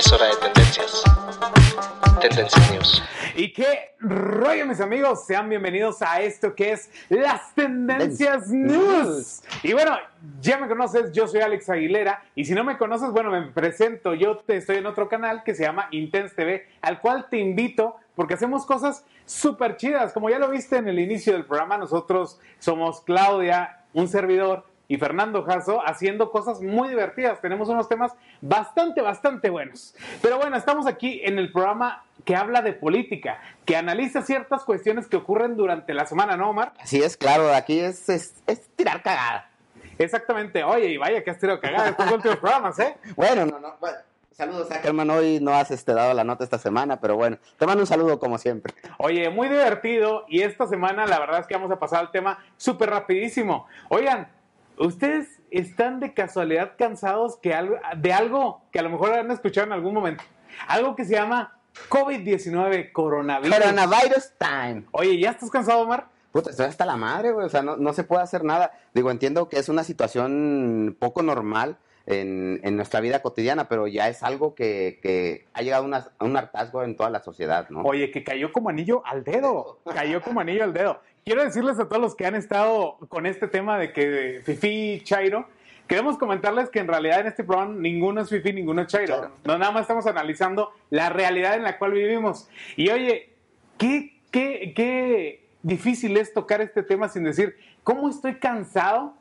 Es hora de tendencias. Tendencias News. ¿Y qué rollo, mis amigos? Sean bienvenidos a esto que es las Tendencias News. Y bueno, ya me conoces, yo soy Alex Aguilera. Y si no me conoces, bueno, me presento. Yo te estoy en otro canal que se llama Intense TV, al cual te invito porque hacemos cosas súper chidas. Como ya lo viste en el inicio del programa, nosotros somos Claudia, un servidor y Fernando Jasso haciendo cosas muy divertidas. Tenemos unos temas bastante, bastante buenos. Pero bueno, estamos aquí en el programa que habla de política, que analiza ciertas cuestiones que ocurren durante la semana, ¿no, Omar? Así es, claro, aquí es, es, es tirar cagada. Exactamente. Oye, y vaya que has tirado cagada estos últimos programas, ¿eh? Bueno, no, no, bueno. Saludos a Germán, hoy no has este, dado la nota esta semana, pero bueno, te mando un saludo como siempre. Oye, muy divertido y esta semana la verdad es que vamos a pasar al tema súper rapidísimo. Oigan, ¿Ustedes están de casualidad cansados que algo, de algo que a lo mejor han escuchado en algún momento? Algo que se llama COVID-19, coronavirus. Coronavirus time. Oye, ¿ya estás cansado, Omar? Puta, estoy hasta la madre, güey. O sea, no, no se puede hacer nada. Digo, entiendo que es una situación poco normal en, en nuestra vida cotidiana, pero ya es algo que, que ha llegado una- a un hartazgo en toda la sociedad, ¿no? Oye, que cayó como anillo al dedo. Cayó como anillo al dedo. Quiero decirles a todos los que han estado con este tema de que Fifi Chairo, queremos comentarles que en realidad en este programa ninguno es Fifi, ninguno es Chairo. Claro. No, nada más estamos analizando la realidad en la cual vivimos. Y oye, qué, qué, qué difícil es tocar este tema sin decir, ¿cómo estoy cansado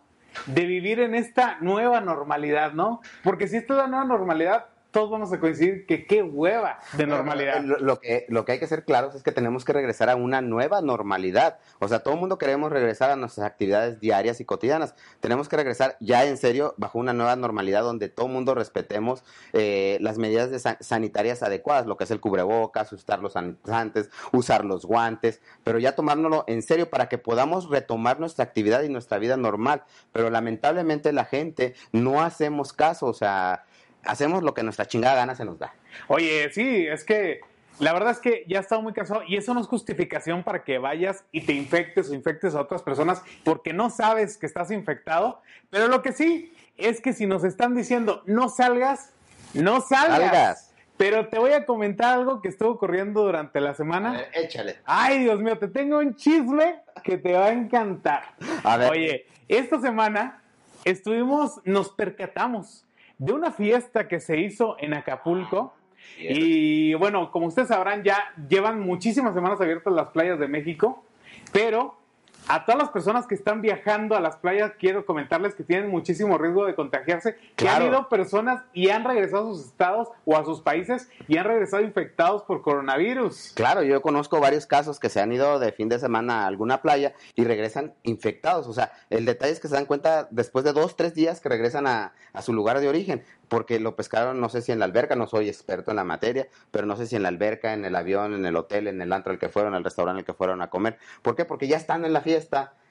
de vivir en esta nueva normalidad, no? Porque si esta es la nueva normalidad, todos vamos a coincidir que qué hueva de normalidad. Lo, lo que, lo que hay que ser claros es que tenemos que regresar a una nueva normalidad. O sea, todo el mundo queremos regresar a nuestras actividades diarias y cotidianas. Tenemos que regresar ya en serio bajo una nueva normalidad donde todo el mundo respetemos eh, las medidas de san- sanitarias adecuadas, lo que es el cubrebocas, usar los sanitizantes, usar los guantes, pero ya tomárnoslo en serio para que podamos retomar nuestra actividad y nuestra vida normal. Pero lamentablemente la gente no hacemos caso, o sea, hacemos lo que nuestra chingada gana se nos da. Oye, sí, es que la verdad es que ya he estado muy cansado y eso no es justificación para que vayas y te infectes o infectes a otras personas porque no sabes que estás infectado. Pero lo que sí es que si nos están diciendo no salgas, no salgas. Salgas. Pero te voy a comentar algo que estuvo ocurriendo durante la semana. échale. Ay, Dios mío, te tengo un chisme que te va a encantar. A ver. Oye, esta semana estuvimos, nos percatamos de una fiesta que se hizo en Acapulco. Y bueno, como ustedes sabrán, ya llevan muchísimas semanas abiertas las playas de México, pero a todas las personas que están viajando a las playas, quiero comentarles que tienen muchísimo riesgo de contagiarse, que han ido personas y han regresado a sus estados o a sus países y han regresado infectados por coronavirus. Claro, yo conozco varios casos que se han ido de fin de semana a alguna playa y regresan infectados. O sea, el detalle es que se dan cuenta después de dos, tres días que regresan a, a su lugar de origen, porque lo pescaron, no sé si en la alberca, no soy experto en la materia, pero no sé si en la alberca, en el avión, en el hotel, en el antro al que fueron, en el restaurante al que fueron a comer. ¿Por qué? Porque ya están en la fiesta,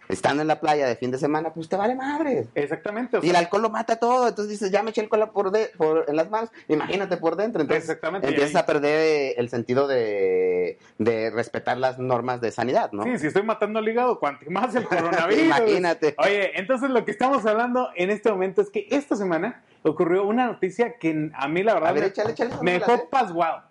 están en la playa de fin de semana, pues te vale madre. Exactamente. o Y el alcohol lo mata todo, entonces dices, ya me eché alcohol por, de- por en las manos, imagínate por dentro, entonces Exactamente. empiezas a perder eh, el sentido de, de respetar las normas de sanidad, ¿no? Sí, si estoy matando al hígado, cuanto más el coronavirus. Imagínate. Oye, entonces lo que estamos hablando en este momento es que esta semana ocurrió una noticia que a mí la verdad ver, me, échale, échale, me dejó pasguado.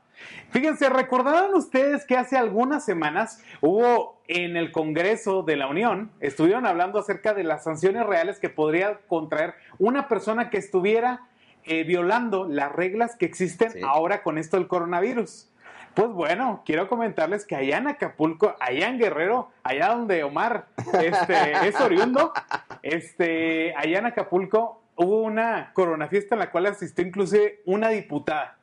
Fíjense, ¿recordarán ustedes que hace algunas semanas hubo en el Congreso de la Unión, estuvieron hablando acerca de las sanciones reales que podría contraer una persona que estuviera eh, violando las reglas que existen Sí. ahora con esto del coronavirus? Pues bueno, quiero comentarles que allá en Acapulco, allá en Guerrero, allá donde Omar este, es oriundo, este, allá en Acapulco hubo una coronafiesta en la cual asistió inclusive una diputada.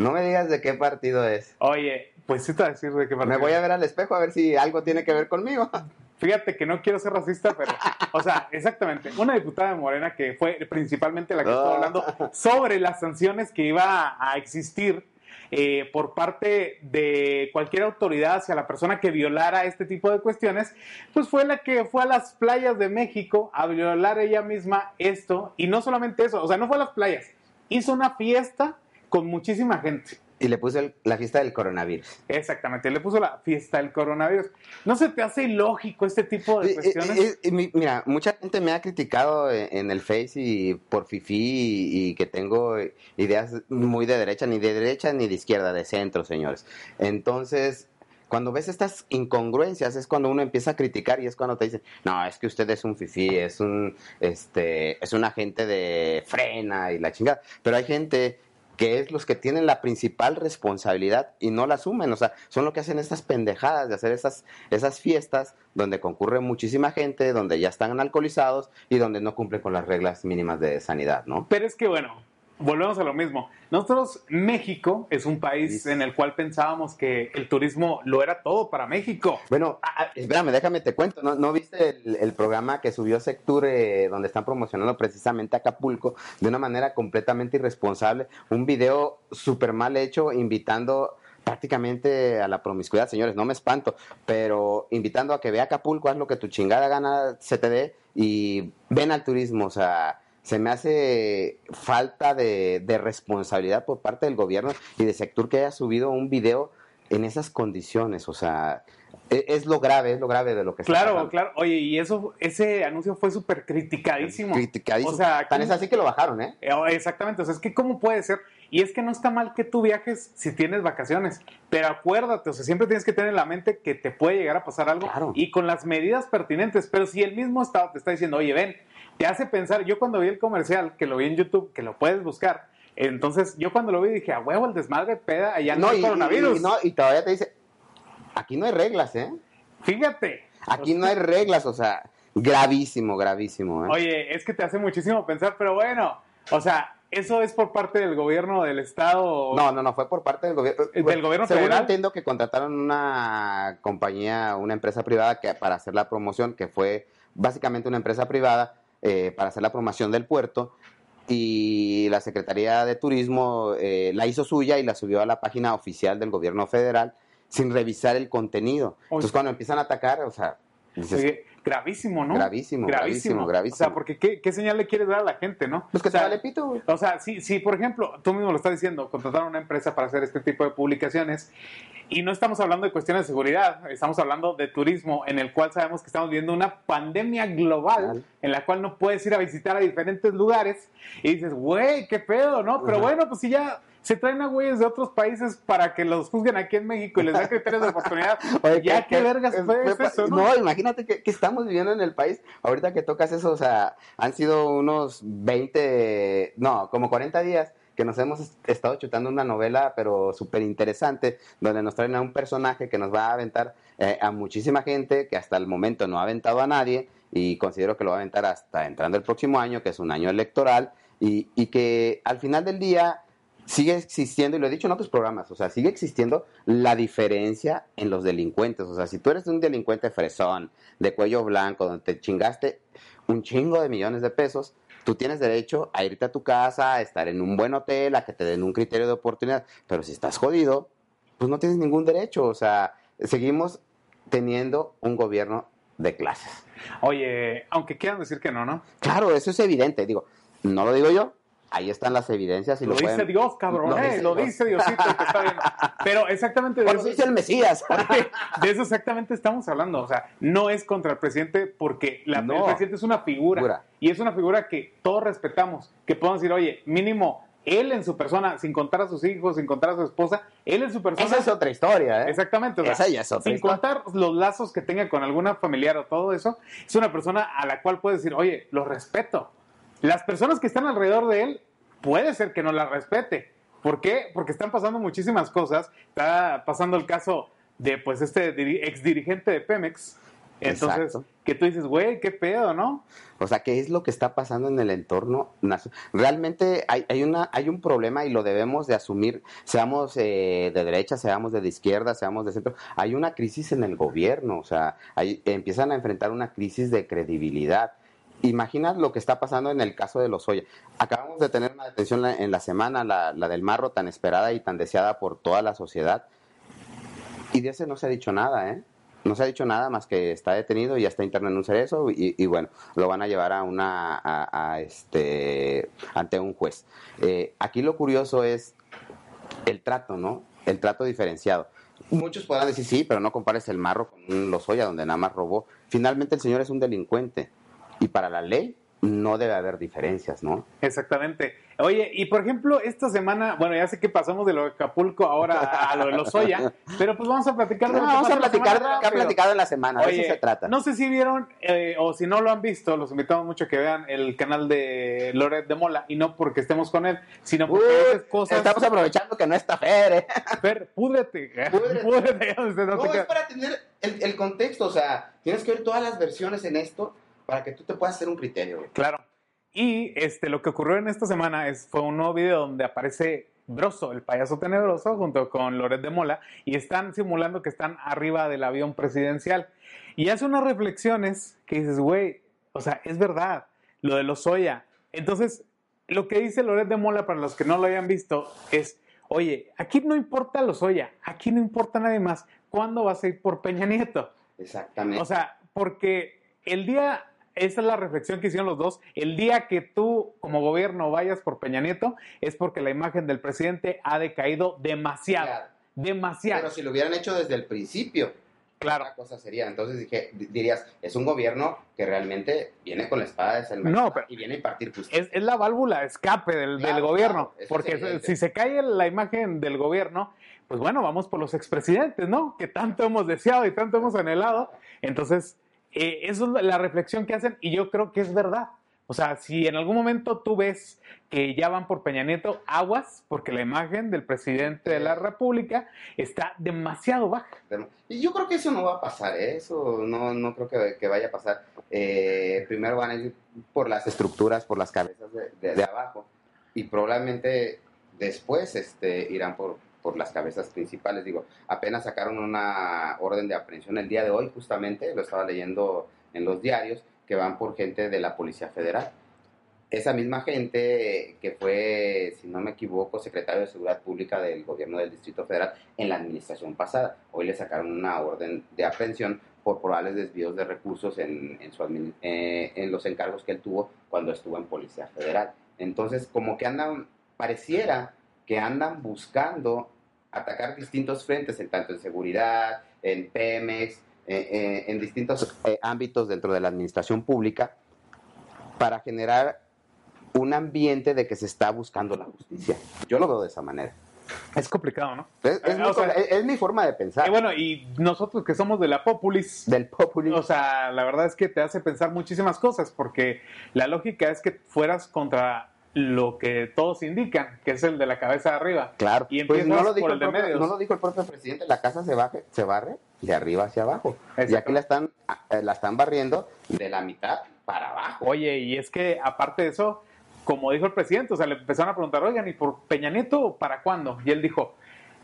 No me digas de qué partido es. Oye, pues sí te voy a decir de qué Me partido. voy a ver al espejo a ver si algo tiene que ver conmigo. Fíjate que no quiero ser racista, pero, o sea, exactamente, una diputada de Morena que fue principalmente la que estuvo hablando sobre las sanciones que iba a existir eh, por parte de cualquier autoridad hacia la persona que violara este tipo de cuestiones, pues fue la que fue a las playas de México a violar ella misma esto. Y no solamente eso, o sea, no fue a las playas, hizo una fiesta con muchísima gente. Y le puso el- la fiesta del coronavirus. Exactamente, le puso la fiesta del coronavirus. ¿No se te hace ilógico este tipo de Y- cuestiones? y- y- y mi- mira, mucha gente me ha criticado en, en el Face y por fifi y, y que tengo ideas muy de derecha, ni de derecha ni de izquierda, de centro, señores. Entonces, cuando ves estas incongruencias es cuando uno empieza a criticar y es cuando te dicen, no, es que usted es un fifi, es un, este, es un agente de frena y la chingada. Pero hay gente que es los que tienen la principal responsabilidad y no la asumen, o sea, son lo que hacen estas pendejadas de hacer esas, esas fiestas donde concurre muchísima gente, donde ya están alcoholizados y donde no cumplen con las reglas mínimas de sanidad, ¿no? Pero es que bueno, volvemos a lo mismo. Nosotros, México es un país Sí. en el cual pensábamos que el turismo lo era todo para México. Bueno, ah, ah, espérame, déjame te cuento, ¿no, no viste el, el programa que subió Sectur eh, donde están promocionando precisamente Acapulco de una manera completamente irresponsable? Un video súper mal hecho invitando prácticamente a la promiscuidad, señores, no me espanto, pero invitando a que vea Acapulco, haz lo que tu chingada gana se te dé y ven al turismo, o sea, se me hace falta de, de responsabilidad por parte del gobierno y de Sectur que haya subido un video en esas condiciones, o sea, e- es, lo grave, es lo grave de lo que está Claro, claro. Oye, y eso, ese anuncio fue súper criticadísimo. Criticadísimo. O sea, Tan es ¿cómo- así que lo bajaron, ¿eh? Eh, Exactamente, o sea, es que cómo puede ser, y es que no está mal que tú viajes si tienes vacaciones, pero acuérdate, o sea, siempre tienes que tener en la mente que te puede llegar a pasar algo Claro. y con las medidas pertinentes, pero si el mismo Estado te está diciendo, oye, ven, te hace pensar, yo cuando vi el comercial, que lo vi en YouTube, que lo puedes buscar, entonces yo cuando lo vi dije, a huevo, el desmadre peda, allá no, hay y, coronavirus. y- no, y todavía te dice, aquí no hay reglas, ¿eh? Fíjate. Aquí no hay reglas, o sea, gravísimo, gravísimo, ¿eh? Oye, es que te hace muchísimo pensar, pero bueno, o sea, eso es por parte del gobierno del Estado. No, no, no, fue por parte del gobierno. ¿Del gobierno según federal? entiendo que contrataron una compañía, una empresa privada que para hacer la promoción, que fue básicamente una empresa privada eh, para hacer la promoción del puerto y la Secretaría de Turismo eh, la hizo suya y la subió a la página oficial del gobierno federal sin revisar el contenido. Entonces cuando empiezan a atacar, o sea, dices, Oye, gravísimo, ¿no? Gravísimo, gravísimo, gravísimo. O sea, porque ¿qué, qué señal le quieres dar a la gente, no? pues que o sea, se vale pito, güey. O sea, si, si, por ejemplo, tú mismo lo estás diciendo, contrataron una empresa para hacer este tipo de publicaciones y no estamos hablando de cuestiones de seguridad, estamos hablando de turismo en el cual sabemos que estamos viviendo una pandemia global Claro. en la cual no puedes ir a visitar a diferentes lugares y dices, güey, qué pedo, ¿no? Pero bueno, pues si ya se traen a güeyes de otros países para que los juzguen aquí en México y les den criterios de oportunidad, Oye, ya qué, vergas fue eso, ¿no? No, imagínate que, que estamos viviendo en el país. Ahorita que tocas eso, o sea, han sido unos 20, no, como 40 días que nos hemos est- estado chutando una novela, pero súper interesante, donde nos traen a un personaje que nos va a aventar eh, a muchísima gente, que hasta el momento no ha aventado a nadie, y considero que lo va a aventar hasta entrando el próximo año, que es un año electoral, y, y que al final del día sigue existiendo, y lo he dicho en otros programas, o sea, sigue existiendo la diferencia en los delincuentes. O sea, si tú eres un delincuente fresón, de cuello blanco, donde te chingaste un chingo de millones de pesos, tú tienes derecho a irte a tu casa, a estar en un buen hotel, a que te den un criterio de oportunidad. Pero si estás jodido, pues no tienes ningún derecho. O sea, seguimos teniendo un gobierno de clases. Oye, aunque quieran decir que no, ¿no? Claro, eso es evidente. Digo, no lo digo yo. Ahí están las evidencias y Lo, lo, dice pueden- Dios, cabrón, Lo eh, dice lo Dios. dice Diosito que está viendo. Pero exactamente de Por eso, eso dice el Mesías. de eso exactamente estamos hablando. O sea, no es contra el presidente porque la- No. el presidente es una figura, Figura. y es una figura que todos respetamos. Que podemos decir, oye, mínimo él en su persona, sin contar a sus hijos, sin contar a su esposa, él en su persona. Esa es otra historia, ¿eh? Exactamente, o sea, Esa ya es otra sin historia. contar los lazos que tenga con alguna familiar o todo eso, es una persona a la cual puedes decir, oye, lo respeto. Las personas que están alrededor de él, puede ser que no la respete. ¿Por qué? Porque están pasando muchísimas cosas. Está pasando el caso de, pues, este ex dirigente de Pemex, Entonces, Exacto. que tú dices, güey, qué pedo, ¿no? O sea, ¿qué es lo que está pasando en el entorno nacional? Realmente hay, hay, una, hay un problema y lo debemos de asumir, seamos eh, de derecha, seamos de izquierda, seamos de centro. Hay una crisis en el gobierno, o sea, hay- empiezan a enfrentar una crisis de credibilidad. Imagina lo que está pasando en el caso de los Oya. Acabamos de tener una detención en la semana, la, la del Marro, tan esperada y tan deseada por toda la sociedad. Y de ese no se ha dicho nada, ¿eh? No se ha dicho nada más que está detenido y ya está interno en un cerezo y, y bueno, lo van a llevar a una, a este, ante un juez. Eh, aquí lo curioso es el trato, ¿no? El trato diferenciado. Muchos podrán decir, sí, pero no compares el marro con un Lozoya donde nada más robó. Finalmente el señor es un delincuente y para la ley no debe haber diferencias, ¿no? Exactamente. Oye, y por ejemplo, esta semana, bueno, ya sé que pasamos de lo de Acapulco ahora a lo de los Soya, pero pues vamos a platicar de No, lo que vamos a la platicar de lo que ha platicado en la semana, de eso se trata. No sé si vieron eh, o si no lo han visto, los invitamos mucho a que vean el canal de Loret de Mola y no porque estemos con él, sino porque Uy, haces cosas. Estamos aprovechando que no está Fer, ¿eh? Fer, púdrete, Púdrete. no es para tener el, el contexto, o sea, tienes que ver todas las versiones en esto para que tú te puedas hacer un criterio. güey. Claro. Y este, lo que ocurrió en esta semana es, fue un nuevo video donde aparece Broso, el payaso tenebroso, junto con Loret de Mola, y están simulando que están arriba del avión presidencial. Y hace unas reflexiones que dices, güey, o sea, es verdad, lo de los Soya. Entonces, lo que dice Loret de Mola, para los que no lo hayan visto, es, oye, aquí no importa los Soya, aquí no importa nadie más. ¿Cuándo vas a ir por Peña Nieto? Exactamente. O sea, porque el día, esa es la reflexión que hicieron los dos, el día que tú como gobierno vayas por Peña Nieto es porque la imagen del presidente ha decaído demasiado, Claro. demasiado. Pero si lo hubieran hecho desde el principio, claro. otra cosa sería. Entonces dije, di- dirías, es un gobierno que realmente viene con la espada desenvainada No, pero- y viene a impartir justicia. Es, es la válvula de escape del, Claro, del gobierno, claro, porque si se cae la imagen del gobierno, pues bueno, vamos por los expresidentes, ¿no? Que tanto hemos deseado y tanto hemos anhelado. Entonces, eh, es la reflexión que hacen y yo creo que es verdad. O sea, si en algún momento tú ves que ya van por Peña Nieto, aguas, porque la imagen del presidente de la República está demasiado baja. Y yo creo que eso no va a pasar, ¿eh? eso no, no creo que, vaya a pasar. Eh, primero van a ir por las estructuras, por las cabezas de, de- de abajo y probablemente después este, irán por, por las cabezas principales. Digo, apenas sacaron una orden de aprehensión el día de hoy, justamente, lo estaba leyendo en los diarios, que van por gente de la Policía Federal. Esa misma gente que fue, si no me equivoco, secretario de Seguridad Pública del gobierno del Distrito Federal en la administración pasada. Hoy le sacaron una orden de aprehensión por probables desvíos de recursos en, en, su eh, en los encargos que él tuvo cuando estuvo en Policía Federal. Entonces, como que andan, pareciera que andan buscando atacar distintos frentes, en tanto en seguridad, en Pemex, eh, eh, en distintos eh, ámbitos dentro de la administración pública, para generar un ambiente de que se está buscando la justicia. Yo lo veo de esa manera. Es complicado, ¿no? Es, es Eh, mi, sea, forma- es- es mi forma de pensar. Y bueno, y nosotros que somos de la Populis, del populismo. O sea, la verdad es que te hace pensar muchísimas cosas, porque la lógica es que fueras contra lo que todos indican, que es el de la cabeza de arriba. Claro, Y pues no lo, dijo por el el de propio, medios. no lo dijo el propio presidente, la casa se, baje, se barre de arriba hacia abajo. Y Exacto. aquí la están, eh, la están barriendo de la mitad para abajo. Oye, y es que aparte de eso, como dijo el presidente, o sea, le empezaron a preguntar, oigan, ¿y por Peña Nieto para cuándo? Y él dijo,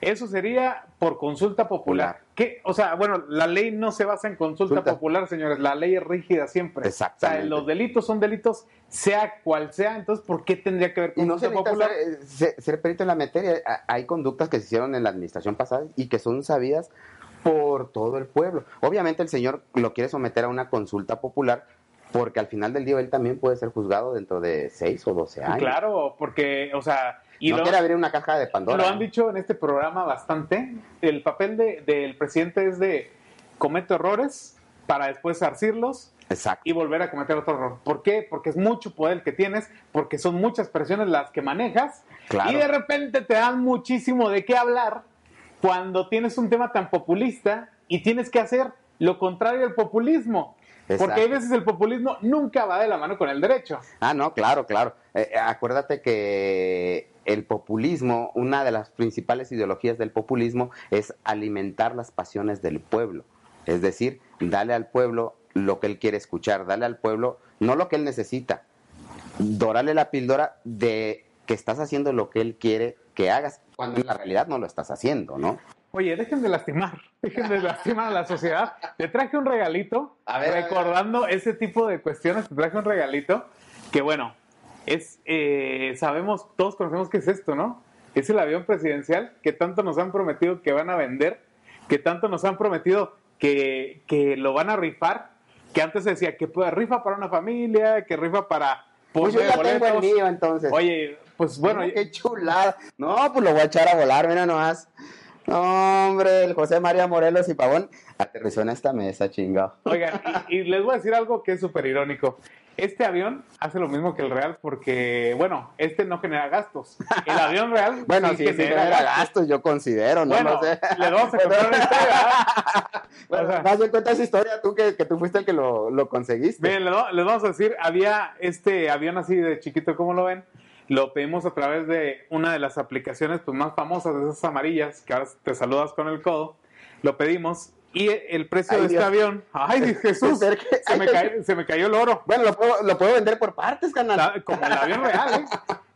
eso sería por consulta popular. ¿Qué? O sea, bueno, la ley no se basa en consulta Consulta. popular, señores, la ley es rígida siempre. Exactamente. O sea, los delitos son delitos, sea cual sea, entonces, ¿por qué tendría que ver no se consulta necesita popular? ser, eh, ser- perito en la materia. Hay conductas que se hicieron en la administración pasada y que son sabidas por todo el pueblo. Obviamente el señor lo quiere someter a una consulta popular porque al final del día él también puede ser juzgado dentro de 6 o 12 años. Claro, porque, o sea, y no lo, quiere abrir una caja de Pandora. lo han dicho en este programa bastante. El papel de- del presidente es de cometo errores para después zarcirlos Exacto. y volver a cometer otro error. ¿Por qué? Porque es mucho poder que tienes, porque son muchas presiones las que manejas Claro. y de repente te dan muchísimo de qué hablar cuando tienes un tema tan populista y tienes que hacer lo contrario al populismo. Porque hay Exacto. veces el populismo nunca va de la mano con el derecho. Ah, no, claro, claro. Eh, eh, acuérdate que el populismo, una de las principales ideologías del populismo es alimentar las pasiones del pueblo. Es decir, dale al pueblo lo que él quiere escuchar, dale al pueblo no lo que él necesita, dorale la píldora de que estás haciendo lo que él quiere que hagas, cuando en la realidad no lo estás haciendo, ¿no? Oye, dejen de lastimar, dejen de lastimar a la sociedad. Te traje un regalito, A ver, a ver. recordando ese tipo de cuestiones, te traje un regalito que bueno, es, eh, sabemos, todos conocemos qué es esto, ¿no? Es el avión presidencial que tanto nos han prometido que van a vender, que tanto nos han prometido que, que lo van a rifar, que antes se decía que pues, rifa para una familia, que rifa para... Pues yo ya tengo el boletos. mío entonces. Oye, pues bueno, Mira qué chulada. No, pues lo voy a echar a volar, mira nomás. No, hombre, el José María Morelos y Pavón aterrizó en esta mesa, chingado. Oigan, y, y les voy a decir algo que es súper irónico. Este avión hace lo mismo que el real porque, bueno, este no genera gastos. El avión real Bueno, sí, sí, genera gastos, yo considero, no Bueno, lo sé. les vamos a contar una historia. Bueno, o sea- bien cuenta esa historia tú que, que tú fuiste el que lo, lo conseguiste. Miren, les va- les vamos a decir, había este avión así de chiquito, como lo ven, lo pedimos a través de una de las aplicaciones pues, más famosas, de esas amarillas, que ahora te saludas con el codo, lo pedimos, y el precio Ay, de este avión, ay Jesús, se me, cayó, se me cayó el oro. Bueno, lo puedo, lo puedo vender por partes, canal. Como el avión real, ¿eh?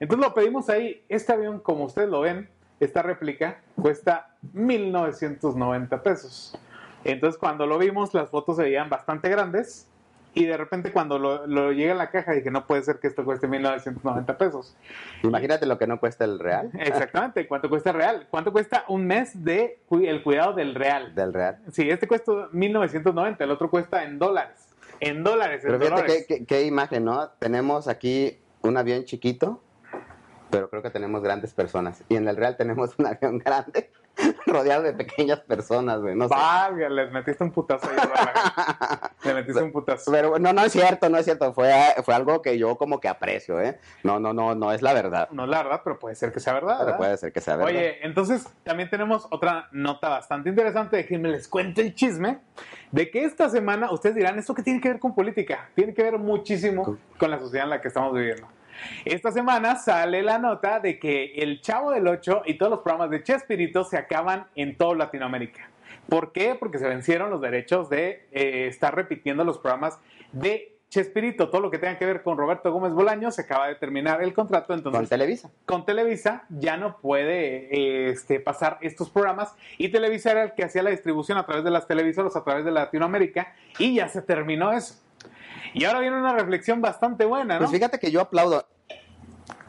Entonces lo pedimos ahí. Este avión, como ustedes lo ven, esta réplica cuesta 1.990 pesos. Entonces cuando lo vimos, las fotos se veían bastante grandes. Y de repente cuando lo, lo llega a la caja dije, no puede ser que esto cueste 1.990 pesos. Imagínate lo que no cuesta el real Exactamente. ¿Cuánto cuesta real? ¿Cuánto cuesta un mes de el cuidado del real? del real. Sí, este cuesta 1.990, el otro cuesta en dólares. En dólares, en Pero fíjate dólares. qué, qué- qué imagen, ¿no? Tenemos aquí un avión chiquito, pero creo que tenemos grandes personas. Y en el real tenemos un avión grande, rodeado de pequeñas personas, güey. No sé. Vaya, les metiste un putazo ahí. Le metiste un putazo. Pero no, no es cierto, no es cierto. Fue, fue algo que yo como que aprecio, ¿eh? No, no, no, no es la verdad. No es la verdad, pero puede ser que sea verdad. Pero ¿verdad? puede ser que sea verdad. Oye, entonces también tenemos otra nota bastante interesante. Déjenme les cuento el chisme de que esta semana, ustedes dirán, ¿esto qué tiene que ver con política? Tiene que ver muchísimo con la sociedad en la que estamos viviendo. Esta semana sale la nota de que el Chavo del 8 y todos los programas de Chespirito se acaban en toda Latinoamérica. ¿Por qué? Porque se vencieron los derechos de eh, estar repitiendo los programas de Chespirito. Todo lo que tenga que ver con Roberto Gómez Bolaño se acaba de terminar el contrato, entonces Con Televisa. con Televisa ya no puede eh, este, pasar estos programas y Televisa era el que hacía la distribución a través de las televisoras, a través de Latinoamérica y ya se terminó eso. Y ahora viene una reflexión bastante buena, ¿no? Pues fíjate que yo aplaudo.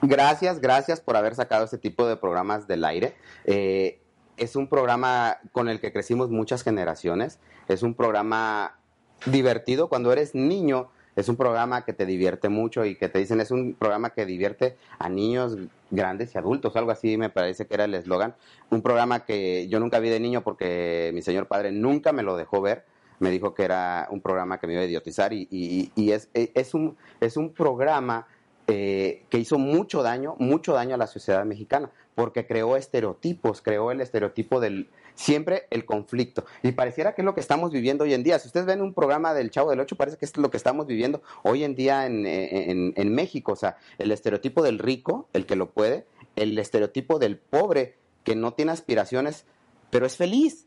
Gracias, gracias por haber sacado este tipo de programas del aire. Eh, es un programa con el que crecimos muchas generaciones. Es un programa divertido cuando eres niño. Es un programa que te divierte mucho y que te dicen es un programa que divierte a niños grandes y adultos, algo así me parece que era el eslogan. Un programa que yo nunca vi de niño porque mi señor padre nunca me lo dejó ver. Me dijo que era un programa que me iba a idiotizar y, y- es, es, un, es un programa eh, que hizo mucho daño, mucho daño a la sociedad mexicana, porque creó estereotipos, creó el estereotipo del siempre el conflicto. Y pareciera que es lo que estamos viviendo hoy en día. Si ustedes ven un programa del Chavo del Ocho, parece que es lo que estamos viviendo hoy en día en, en- en México. O sea, el estereotipo del rico, el que lo puede, el estereotipo del pobre, que no tiene aspiraciones, pero es feliz.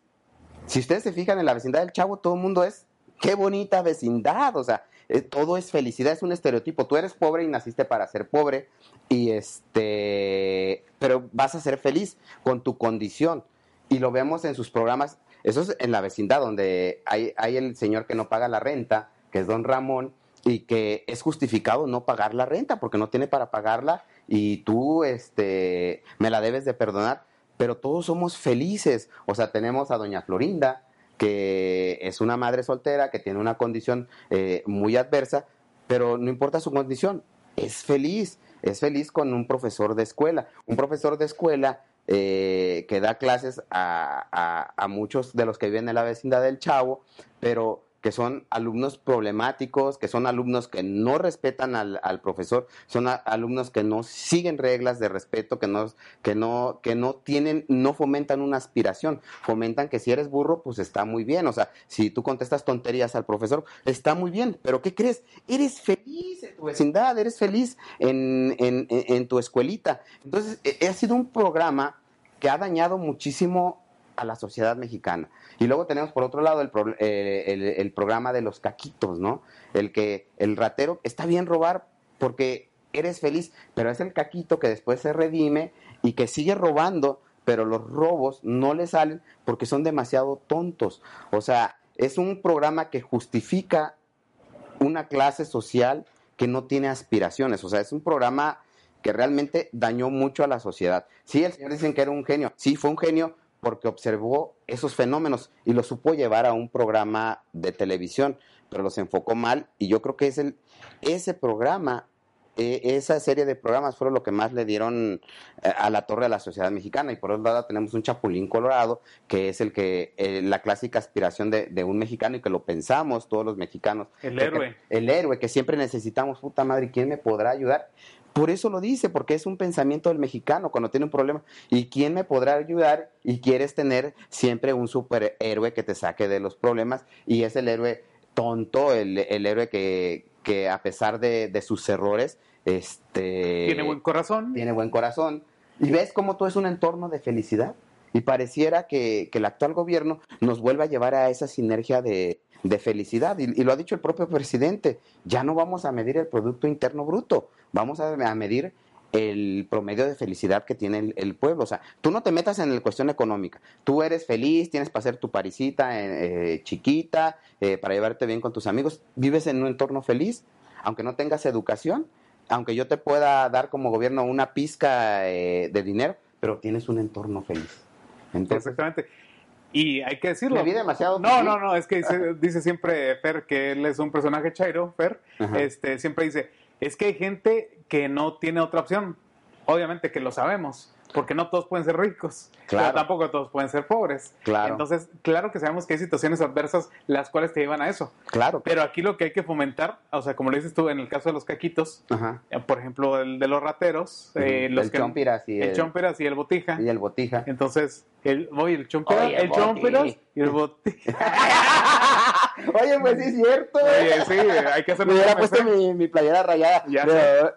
Si ustedes se fijan en la vecindad del Chavo, todo el mundo es, qué bonita vecindad, o sea, eh, todo es felicidad, es un estereotipo. Tú eres pobre y naciste para ser pobre, y este, pero vas a ser feliz con tu condición. Y lo vemos en sus programas, eso es en la vecindad, donde hay, hay el señor que no paga la renta, que es don Ramón, y que es justificado no pagar la renta porque no tiene para pagarla y tú este me la debes de perdonar, pero todos somos felices. O sea, tenemos a doña Florinda, que es una madre soltera, que tiene una condición eh, muy adversa, pero no importa su condición, es feliz, es feliz con un profesor de escuela. Un profesor de escuela eh, que da clases a, a- a muchos de los que viven en la vecindad del Chavo, pero que son alumnos problemáticos, que son alumnos que no respetan al, al profesor, son alumnos que no siguen reglas de respeto, que no, que no, que no tienen, no fomentan una aspiración, fomentan que si eres burro, pues está muy bien, o sea, si tú contestas tonterías al profesor, está muy bien, pero ¿qué crees? Eres feliz en tu vecindad, eres feliz en, en- en- tu escuelita. Entonces, eh, ha sido un programa que ha dañado muchísimo a la sociedad mexicana. Y luego tenemos por otro lado eh, el- el programa de los caquitos, ¿no? El que el ratero está bien robar porque eres feliz, pero es el caquito que después se redime y que sigue robando, pero los robos no le salen porque son demasiado tontos. O sea, es un programa que justifica una clase social que no tiene aspiraciones. O sea, es un programa que realmente dañó mucho a la sociedad. Sí, el señor dicen que era un genio. Sí, fue un genio porque observó esos fenómenos y los supo llevar a un programa de televisión, pero los enfocó mal y yo creo que es el, ese programa, eh, esa serie de programas fueron lo que más le dieron eh, a la torre a la sociedad mexicana y por otro lado tenemos un Chapulín Colorado que es el que eh, la clásica aspiración de, de un mexicano y que lo pensamos todos los mexicanos El que- héroe. el héroe que siempre necesitamos, puta madre, ¿quién me podrá ayudar? Por eso lo dice, porque es un pensamiento del mexicano cuando tiene un problema. ¿Y quién me podrá ayudar? Y quieres tener siempre un superhéroe que te saque de los problemas. Y es el héroe tonto, el, el héroe que, que a pesar de, de sus errores, este, Tiene buen corazón. tiene buen corazón. Y ves cómo todo es un entorno de felicidad. Y pareciera que, el actual gobierno nos vuelve a llevar a esa sinergia de, felicidad. Y, lo ha dicho el propio presidente, ya no vamos a medir el Producto Interno Bruto, vamos a, medir el promedio de felicidad que tiene el, el pueblo. O sea, tú no te metas en la cuestión económica. Tú eres feliz, tienes para hacer tu parisita eh, eh, chiquita, eh, para llevarte bien con tus amigos, vives en un entorno feliz, aunque no tengas educación, aunque yo te pueda dar como gobierno una pizca eh, de dinero, pero tienes un entorno feliz. Entonces, Exactamente. Y hay que decirlo. Me vi demasiado No, no, no, es que dice, dice siempre Fer que él es un personaje chairo, Fer. Ajá. Este, siempre dice, es que hay gente que no tiene otra opción. Obviamente que lo sabemos, porque no todos pueden ser ricos, Claro. pero tampoco todos pueden ser pobres. Claro. Entonces, claro que sabemos que hay situaciones adversas las cuales te llevan a eso. claro. Pero aquí lo que hay que fomentar, o sea, como lo dices tú en el caso de los caquitos, Ajá. eh, por ejemplo, el de los rateros, eh, Ujú. los el que- chompiras y el el, chomperas y el botija. y el botija. Entonces, el, oye, el chomperas, Oye, el Boti. y el botija. Oye, pues sí es cierto. Oye, sí, hay que hacer Me hubiera puesto mi, mi playera rayada. Ya Pero,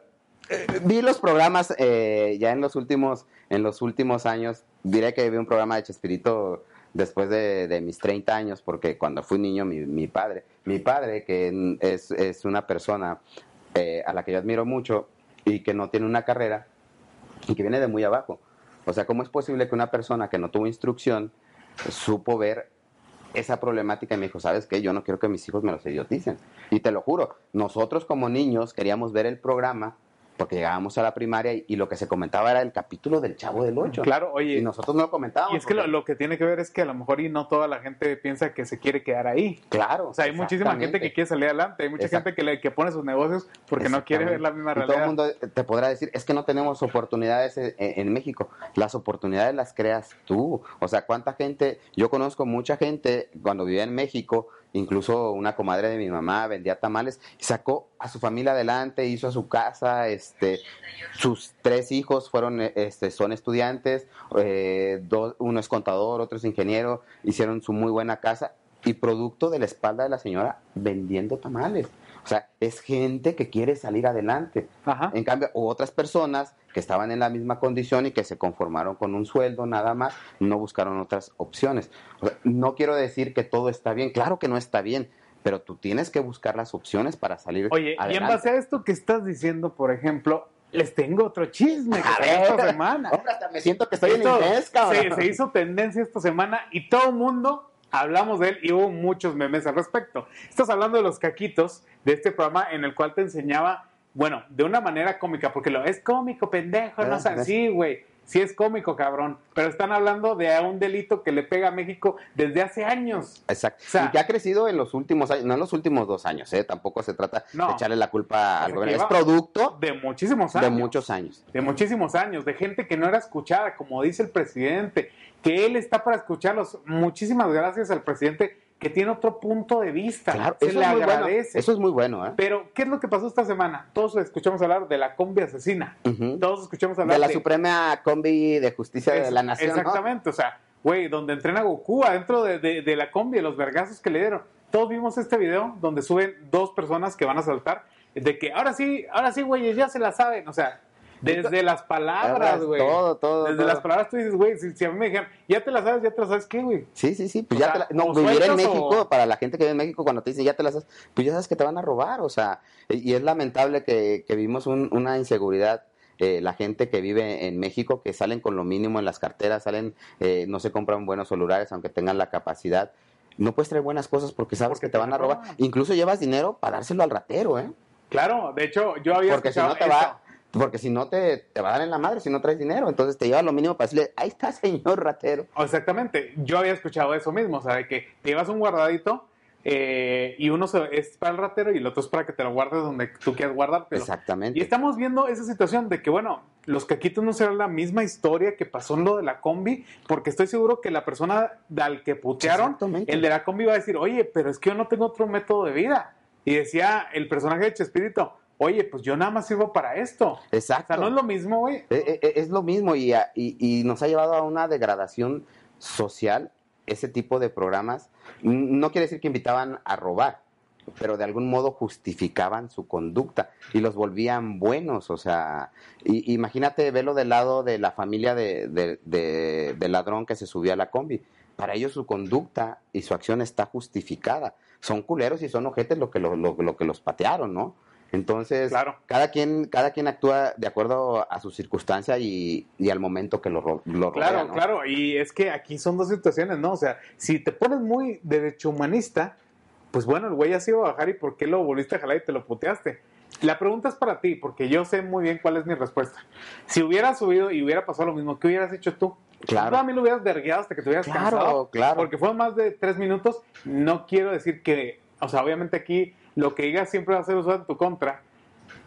vi los programas eh, ya en los últimos en los últimos años. Diré que vi un programa de Chespirito después de, de mis 30 años, porque cuando fui niño, mi, mi padre, mi padre, que es, es una persona eh, a la que yo admiro mucho y que no tiene una carrera y que viene de muy abajo. O sea, ¿cómo es posible que una persona que no tuvo instrucción supo ver esa problemática y me dijo, ¿sabes qué? Yo no quiero que mis hijos me los idioticen. Y te lo juro, nosotros como niños queríamos ver el programa porque llegábamos a la primaria y, y lo que se comentaba era el capítulo del Chavo del Ocho. Claro, oye, Y nosotros no lo comentábamos. y es que lo, que tiene que ver es que a lo mejor y no toda la gente piensa que se quiere quedar ahí. Claro. O sea, hay muchísima gente que quiere salir adelante, hay mucha gente que, le, que pone sus negocios porque no quiere ver la misma Y todo el realidad. mundo te podrá decir, es que no tenemos oportunidades en, en México. Las oportunidades las creas tú. O sea, cuánta gente, yo conozco mucha gente cuando vivía en México, incluso una comadre de mi mamá vendía tamales sacó a su familia adelante, hizo a su casa, este, sus tres hijos fueron, eh, este, son estudiantes, eh, dos- uno es contador, otro es ingeniero, hicieron su muy buena casa y producto de la espalda de la señora vendiendo tamales. O sea, es gente que quiere salir adelante. Ajá. En cambio, hubo otras personas que estaban en la misma condición y que se conformaron con un sueldo nada más, no buscaron otras opciones. O sea, no quiero decir que todo está bien, claro que no está bien, pero tú tienes que buscar las opciones para salir Oye, y en base a esto que estás diciendo, por ejemplo, les tengo otro chisme que A salió esta ver. semana. Hombre, hasta me siento que estoy Esto en inglés, cabrón. se, se hizo tendencia esta semana y todo el mundo hablamos de él y hubo muchos memes al respecto. Estás hablando de los caquitos de este programa en el cual te enseñaba, bueno, de una manera cómica, porque lo es cómico, pendejo, no Ah, sé, sí, güey. Sí es cómico, cabrón, pero están hablando de un delito que le pega a México desde hace años. Exacto. O sea- y que ha crecido en los últimos años, no en los últimos dos años, ¿eh? Tampoco se trata No. de echarle la culpa al gobierno. Es producto De muchísimos de años. muchos años. de muchísimos años, de gente que no era escuchada, como dice el presidente, que él está para escucharlos. Muchísimas gracias al presidente que tiene otro punto de vista. Claro, Se eso le es muy bueno. agradece. Eso es muy bueno, ¿eh? Pero, ¿qué es lo que pasó esta semana? Todos escuchamos hablar de la combi asesina. Todos escuchamos hablar De la Suprema Combi de Justicia de la Nación. ¿no? Exactamente, o sea, güey, donde entrena Goku adentro de, de- de la combi, de los vergazos que le dieron. Todos vimos este video donde suben dos personas que van a saltar, de que ahora sí, ahora sí, güey, ya se la saben. O sea, Desde las palabras, güey. Todo, todo. Desde todo. las palabras tú dices, güey, si, si a mí me dijeran, ya te las sabes, ya te las sabes, ¿qué, güey? Sí, sí, sí. Pues O ya sea, te la- no, vivir en México, o- para la gente que vive en México, cuando te dicen ya te las sabes, pues ya sabes que te van a robar, o sea, y es lamentable que, que vivimos un- una inseguridad. eh, la gente que vive en México, que salen con lo mínimo en las carteras, salen, eh, no se compran buenos celulares, aunque tengan la capacidad. No puedes traer buenas cosas porque sabes Porque que te te van a robar. Incluso llevas dinero para dárselo al ratero, ¿eh? Claro, de hecho, yo había Porque si no te va, porque si no te, te va a dar en la madre si no traes dinero. Entonces te lleva lo mínimo para decirle, ahí está, señor ratero. Exactamente, yo había escuchado eso mismo, o sea, de que te llevas un guardadito eh, y uno se- es para el ratero y el otro es para que te lo guardes donde tú quieras guardártelo. Exactamente. Y estamos viendo esa situación de que, bueno, los caquitos no será la misma historia que pasó en lo de la combi, porque estoy seguro que la persona al que putearon, el de la combi va a decir, oye, pero es que yo no tengo otro método de vida. Y decía el personaje de Chespirito, oye, pues yo nada más sirvo para esto. O Exacto. sea, no es lo mismo, güey. Eh, eh, Es, lo mismo y, a- y- y nos ha llevado a una degradación social ese tipo de programas. No quiere decir que invitaban a robar, pero de algún modo justificaban su conducta y los volvían buenos. O sea, y- imagínate verlo del lado de la familia de, de- de- del ladrón que se subía a la combi. Para ellos su conducta y su acción está justificada. Son culeros y son ojetes lo que, lo, lo- lo que los patearon, ¿no? Entonces, Claro. cada quien, cada quien actúa de acuerdo a su circunstancia y, y al momento que lo, ro- lo rodea, Claro, ¿no? claro, y es que aquí son dos situaciones, ¿no? O sea, si te pones muy derecho humanista, pues bueno, el güey ya se iba a bajar y ¿por qué lo volviste a jalar y te lo puteaste? La pregunta es para ti, porque yo sé muy bien cuál es mi respuesta. Si hubieras subido y hubiera pasado lo mismo, ¿qué hubieras hecho tú? Claro. Tú a mí lo hubieras vergueado hasta que te hubieras Claro, cansado. claro. Porque fueron más de tres minutos. No quiero decir que, o sea, obviamente aquí lo que digas siempre va a ser usado en tu contra.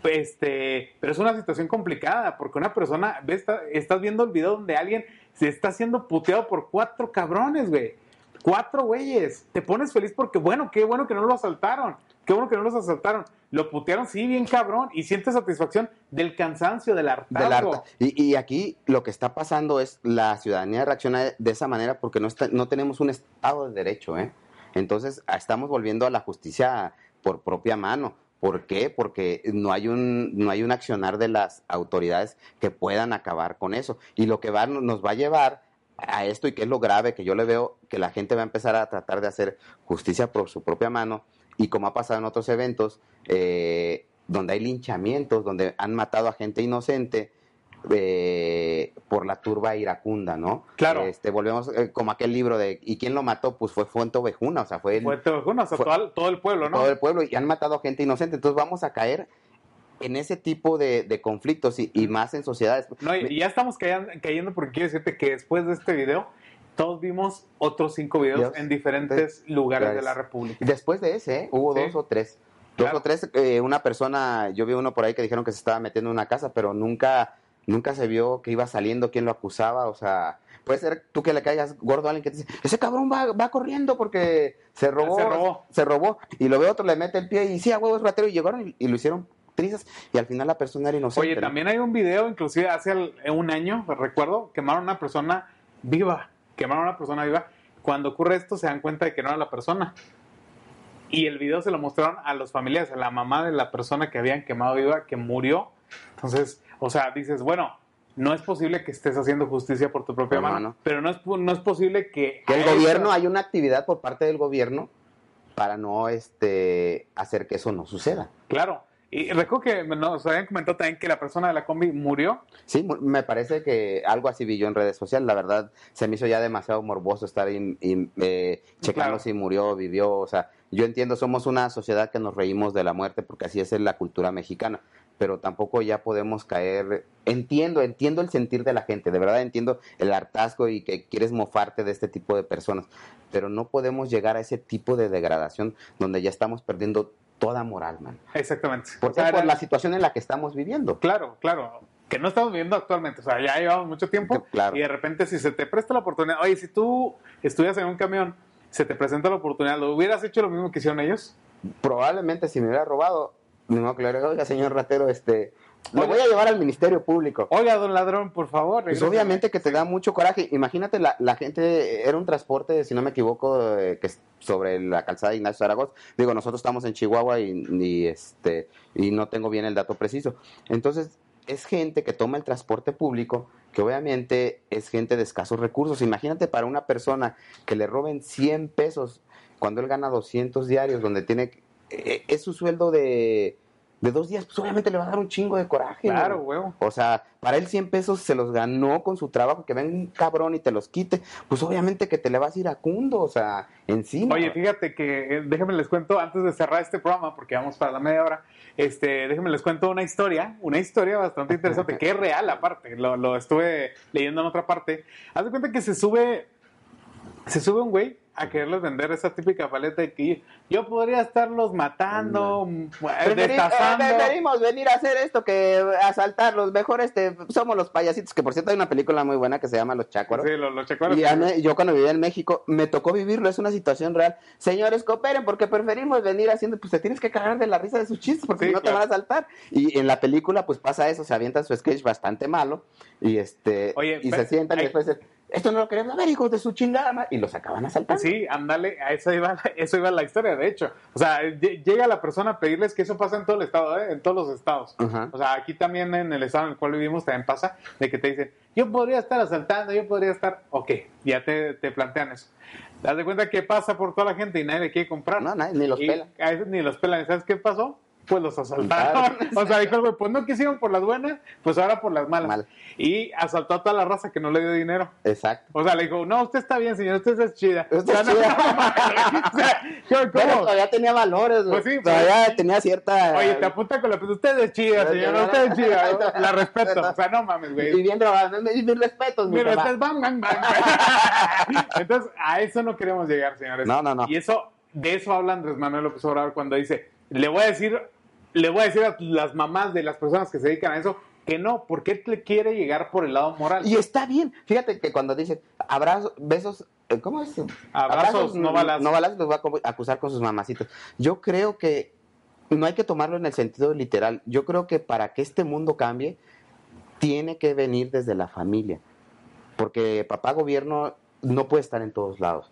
Este, pero es una situación complicada porque una persona, ve, está- estás viendo el video donde alguien se está siendo puteado por cuatro cabrones, güey. Cuatro güeyes. Te pones feliz porque, bueno, qué bueno que no lo asaltaron. Qué bueno que no los asaltaron. Lo putearon, sí, bien cabrón. Y sientes satisfacción del cansancio, del hartazgo. Harta- Y, aquí lo que está pasando es la ciudadanía reacciona de esa manera porque no, está, no tenemos un Estado de Derecho. ¿eh? Entonces estamos volviendo a la justicia por propia mano. ¿Por qué? Porque no hay un no hay un accionar de las autoridades que puedan acabar con eso. Y lo que va, nos va a llevar a esto y que es lo grave que yo le veo, que la gente va a empezar a tratar de hacer justicia por su propia mano y como ha pasado en otros eventos, eh, donde hay linchamientos, donde han matado a gente inocente eh, por la turba iracunda, ¿no? Claro. Este, volvemos eh, como aquel libro de ¿y quién lo mató? Pues fue Fuente Ovejuna, o sea, fue el, Fue todo, o sea, fue- todo, el- todo el pueblo, ¿no? todo el pueblo y han matado a gente inocente. Entonces vamos a caer en ese tipo de, de conflictos y, y más en sociedades. No, y, y ya estamos cayendo, cayendo porque quiero decirte que después de este video, todos vimos otros cinco videos en diferentes lugares de la República. Después de ese, ¿eh? hubo Sí. dos o tres. Dos Claro. o tres, eh, una persona, yo vi uno por ahí que dijeron que se estaba metiendo en una casa, pero nunca, nunca se vio que iba saliendo, quién lo acusaba, o sea, puede ser tú que le caigas gordo a alguien que te dice, ese cabrón va, va corriendo porque se robó, Se robó. se robó, y lo ve otro, le mete el pie y sí, a huevo es ratero, y llegaron y, y lo hicieron trizas, y al final la persona era inocente. Oye, también hay un video, inclusive hace el- un año, recuerdo, quemaron a una persona viva. Quemaron a una persona viva. Cuando ocurre esto, se dan cuenta de que no era la persona. Y el video se lo mostraron a los familiares, a la mamá de la persona que habían quemado viva, que murió. Entonces, o sea, dices, bueno, no es posible que estés haciendo justicia por tu propia No, no, mano, no. pero no es, no es posible que... que el gobierno, hay una actividad por parte del gobierno para no este hacer que eso no suceda. Claro. Y recuerdo que nos habían comentado también que la persona de la combi murió. Sí, me parece que algo así vi yo en redes sociales. La verdad, se me hizo ya demasiado morboso estar in- in- eh, checando Claro. si murió, vivió. O sea, yo entiendo, somos una sociedad que nos reímos de la muerte porque así es en la cultura mexicana. Pero tampoco ya podemos caer. Entiendo, entiendo el sentir de la gente. De verdad entiendo el hartazgo y que quieres mofarte de este tipo de personas. Pero no podemos llegar a ese tipo de degradación donde ya estamos perdiendo toda moral, man. Exactamente. ¿Por O sea, Por la situación en la que estamos viviendo. Claro, claro. Que no estamos viviendo actualmente. O sea, ya llevamos mucho tiempo. Claro. Y de repente, si se te presta la oportunidad. Oye, si tú estuvieras en un camión, se te presenta la oportunidad, ¿lo hubieras hecho lo mismo que hicieron ellos? probablemente si me hubiera robado, no, diga, oiga, señor ratero, este, lo voy a llevar al Ministerio Público. Oiga, don ladrón, por favor. Pues obviamente que te da mucho coraje. Imagínate, la, la gente, era un transporte, si no me equivoco, eh, que es sobre la calzada de Ignacio Zaragoza. Digo, nosotros estamos en Chihuahua y, y, este, y no tengo bien el dato preciso. Entonces, es gente que toma el transporte público, que obviamente es gente de escasos recursos. Imagínate para una persona que le roben 100 pesos cuando él gana 200 diarios, donde tiene, es su sueldo de, de dos días, pues obviamente le va a dar un chingo de coraje. Claro, ¿no? huevo. O sea, para él 100 pesos se los ganó con su trabajo, que venga un cabrón y te los quite, pues obviamente que te le vas a ir a cundo, o sea, encima. Oye, fíjate que, eh, déjenme les cuento, antes de cerrar este programa, porque vamos para la media hora, este, déjenme les cuento una historia, una historia bastante interesante, que es real aparte, lo, lo estuve leyendo en otra parte. Haz de cuenta que se sube, se sube un güey a quererles vender esa típica paleta de que yo podría estarlos matando, mm, Preferi- destazando. eh, preferimos venir a hacer esto que asaltarlos. Mejor este, somos los payasitos, que por cierto hay una película muy buena que se llama Los Chácuaros. Sí, los, los chacuaros. Y yo cuando vivía en México me tocó vivirlo, es una situación real. Señores, cooperen porque preferimos venir haciendo, pues te tienes que cagar de la risa de sus chistes porque Sí, si no te van a saltar. Y en la película pues pasa eso, se avientan su sketch bastante malo y este Oye, y se sientan y después esto no lo queremos ver, hijos de su chingada madre", y los acaban asaltando. Sí, ándale, a eso iba, eso iba la historia, de hecho. O sea, lle- llega la persona a pedirles que eso pasa en todo el estado, ¿eh? en todos los estados. O sea, aquí también en el estado en el cual vivimos también pasa de que te dicen, yo podría estar asaltando, yo podría estar, ok, ya te, te plantean eso. Te das de cuenta que pasa por toda la gente y nadie le quiere comprar. No, nadie, ni los Y pela. A veces ni los pelan. ¿Y ¿Sabes qué pasó? Pues los asaltaron. o sea, dijo el güey, pues no quisieron por las buenas, pues ahora por las malas. Mal. Y asaltó a toda la raza que no le dio dinero. Exacto. O sea, le dijo, no, usted está bien, señor, usted es chida. Usted O sea, es no- chida. o sea, ¿cómo? Pero todavía tenía valores, güey. Pues sí, pues- todavía tenía cierta... Oye, te apunta con la pues usted es chida, señora, usted es chida. ¿no? La respeto. O sea, no mames, Y güey. bien drogado, mis, mis respetos, mi usted bam, bam, bam. Entonces, a eso no queremos llegar, señores. No, no, no. Y eso, de eso habla Andrés Manuel López Obrador cuando dice, le voy a decir, le voy a decir a las mamás de las personas que se dedican a eso que no, porque él le quiere llegar por el lado moral. Y está bien. Fíjate que cuando dicen abrazos, besos, eh, ¿cómo es? Abrazos, no balazos. No balazos los va a acusar con sus mamacitos. Yo creo que no hay que tomarlo en el sentido literal. Yo creo que para que este mundo cambie, tiene que venir desde la familia. Porque papá gobierno no puede estar en todos lados.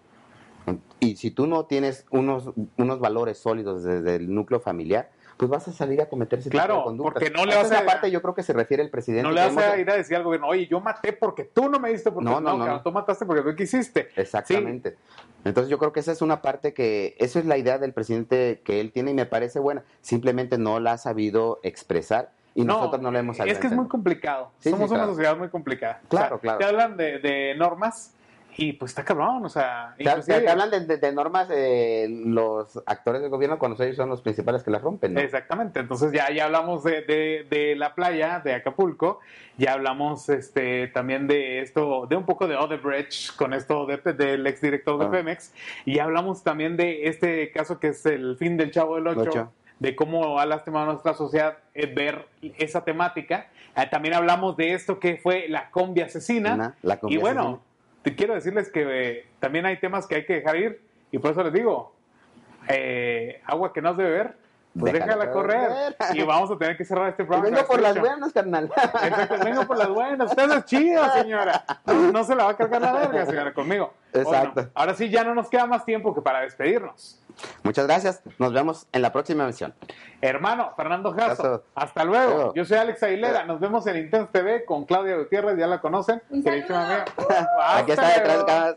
Y si tú no tienes unos, unos valores sólidos desde el núcleo familiar, pues vas a salir a cometer ese Claro, tipo de conductas. porque no le vas a- la parte yo creo que se refiere el presidente. no le vas a ir a decir al gobierno, oye, yo maté porque tú no me diste porque No, no, no, no. tú mataste porque tú quisiste. Exactamente. Entonces yo creo que esa es una parte que, eso es la idea del presidente que él tiene y me parece buena. Simplemente no la ha sabido expresar y nosotros no la hemos sabido. Es que es muy complicado. Sí, Somos sí, una sociedad muy complicada. Claro, O sea, claro. Te hablan de, de normas y pues está cabrón, o sea, Te, hablan de, de- de normas eh, los actores del gobierno cuando ellos son los principales que las rompen, ¿no? Exactamente, entonces ya, ya hablamos de, de- la playa, de Acapulco, ya hablamos este, también de esto, de un poco de Odebrecht con esto de, del exdirector de Ah. Pemex, y ya hablamos también de este caso que es el fin del Chavo del Ocho, Ocho. de cómo ha lastimado a nuestra sociedad eh, ver esa temática. Eh, también hablamos de esto que fue la combi asesina. Una- la y combi bueno, asesina. Te quiero decirles que eh, también hay temas que hay que dejar ir, y por eso les digo, eh, agua que no has de beber, pues Déjala déjala correr. Y vamos a tener que cerrar este Y programa. vengo por las buenas, carnal. Exacto, vengo por las buenas. Usted es chida, señora. No, no se la va a cargar la verga, señora, conmigo. Exacto. Bueno, ahora sí, ya no nos queda más tiempo que para despedirnos. Muchas gracias. Nos vemos en la próxima emisión. Hermano, Fernando Jasso, hasta luego. Luego. Yo soy Alex Aguilera. Nos vemos en Intense TV con Claudia Gutiérrez, ya la conocen. Aquí está detrás de cámaras.